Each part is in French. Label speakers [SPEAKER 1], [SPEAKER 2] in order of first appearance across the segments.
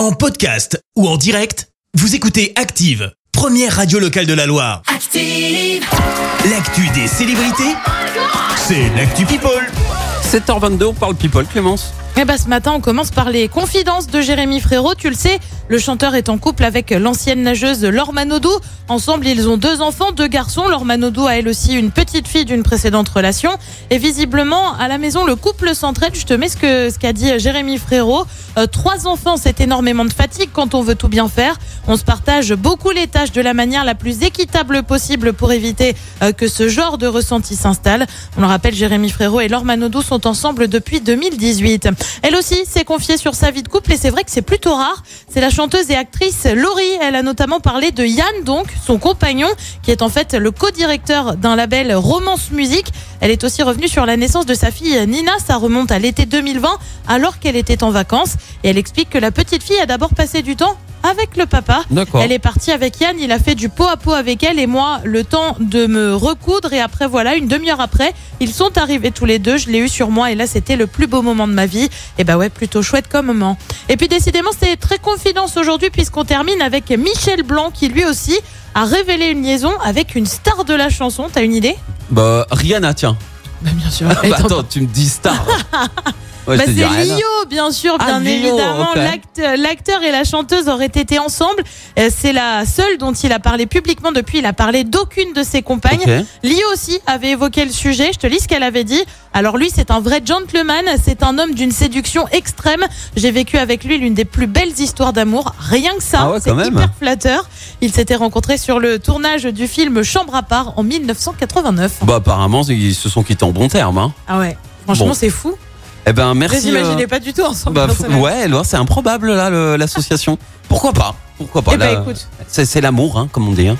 [SPEAKER 1] En podcast ou en direct, vous écoutez Active, première radio locale de la Loire.
[SPEAKER 2] Active.
[SPEAKER 1] L'actu des célébrités, c'est l'actu People.
[SPEAKER 3] 7h22, on parle people, Clémence.
[SPEAKER 4] Eh ben, ce matin, on commence par les confidences de Jérémy Frérot. Tu le sais, le chanteur est en couple avec l'ancienne nageuse Laure Manodou. Ensemble, ils ont deux enfants, deux garçons. Laure Manodou a elle aussi une petite fille d'une précédente relation. Et visiblement, à la maison, le couple s'entraide. Je te mets ce que ce qu'a dit Jérémy Frérot. Euh, trois enfants, c'est énormément de fatigue quand on veut tout bien faire. On se partage beaucoup les tâches de la manière la plus équitable possible pour éviter euh, que ce genre de ressenti s'installe. On le rappelle, Jérémy Frérot et Laure Manodou sont ensemble depuis 2018. Elle aussi s'est confiée sur sa vie de couple et c'est vrai que c'est plutôt rare. C'est la chanteuse et actrice Laurie. Elle a notamment parlé de Yann, donc son compagnon, qui est en fait le co-directeur d'un label Romance Musique. Elle est aussi revenue sur la naissance de sa fille Nina. Ça remonte à l'été 2020, alors qu'elle était en vacances. Et elle explique que la petite fille a d'abord passé du temps avec le papa. Elle est partie avec Yann, il a fait du pot à pot avec elle et moi le temps de me recoudre et après voilà, une demi-heure après, ils sont arrivés tous les deux, je l'ai eu sur moi et là c'était le plus beau moment de ma vie. Et bah ouais, plutôt chouette comme moment. Et puis décidément, c'est très confidence aujourd'hui puisqu'on termine avec Michel Blanc qui lui aussi a révélé une liaison avec une star de la chanson. T'as une idée?
[SPEAKER 3] Bah, Rihanna, tiens.
[SPEAKER 4] Bah bien sûr.
[SPEAKER 3] Bah, attends, tu me dis star. Ouais,
[SPEAKER 4] Bah, c'est. Lio, bien sûr,
[SPEAKER 3] Ah,
[SPEAKER 4] bien évidemment. L'acteur et la chanteuse auraient été ensemble. Euh, C'est la seule dont il a parlé publiquement depuis. Il a parlé d'aucune de ses compagnes.
[SPEAKER 3] Ok.
[SPEAKER 4] Lio aussi avait évoqué le sujet. Je te lis ce qu'elle avait dit. Alors lui, c'est un vrai gentleman. C'est un homme d'une séduction extrême. J'ai vécu avec lui l'une des plus belles histoires d'amour. Rien que ça,
[SPEAKER 3] Ah ouais,
[SPEAKER 4] c'est hyper flatteur. Ils s'étaient rencontrés sur le tournage du film Chambre à part en 1989.
[SPEAKER 3] Bah, apparemment, ils se sont quittés en bon terme. Hein.
[SPEAKER 4] Ah ouais. Franchement,
[SPEAKER 3] Bon.
[SPEAKER 4] c'est fou.
[SPEAKER 3] Eh ben,
[SPEAKER 4] Je
[SPEAKER 3] merci.
[SPEAKER 4] imaginais
[SPEAKER 3] euh,
[SPEAKER 4] pas du tout ensemble.
[SPEAKER 3] bah, ouais, c'est improbable, là, l'association. Pourquoi pas Pourquoi pas
[SPEAKER 4] Eh ben.
[SPEAKER 3] C'est l'amour, hein, comme on dit. hein.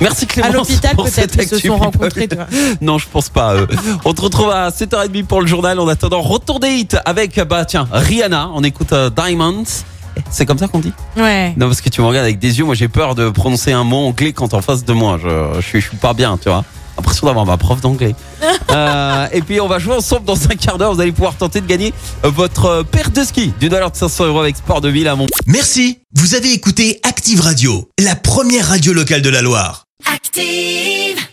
[SPEAKER 3] Merci Clémence.
[SPEAKER 4] À l'hôpital,
[SPEAKER 3] pour cette
[SPEAKER 4] peut-être qu'ils se sont rencontrés.
[SPEAKER 3] Non, je pense pas. euh. On te retrouve à 7h30 pour le journal. En attendant, retour des hits avec, bah tiens, Rihanna. On écoute euh, Diamonds. C'est comme ça qu'on dit?
[SPEAKER 4] Ouais.
[SPEAKER 3] Non, parce que tu me regardes avec des yeux. Moi, j'ai peur de prononcer un mot anglais quand en face de moi. Je, je, je suis pas bien, tu vois. L'impression d'avoir ma prof d'anglais. Euh, et puis, on va jouer ensemble dans un quart d'heure. Vous allez pouvoir tenter de gagner votre paire de ski d'une valeur de 500 euros avec Sport de Ville à Mont.
[SPEAKER 1] Merci, vous avez écouté Active Radio, la première radio locale de la Loire.
[SPEAKER 2] Active.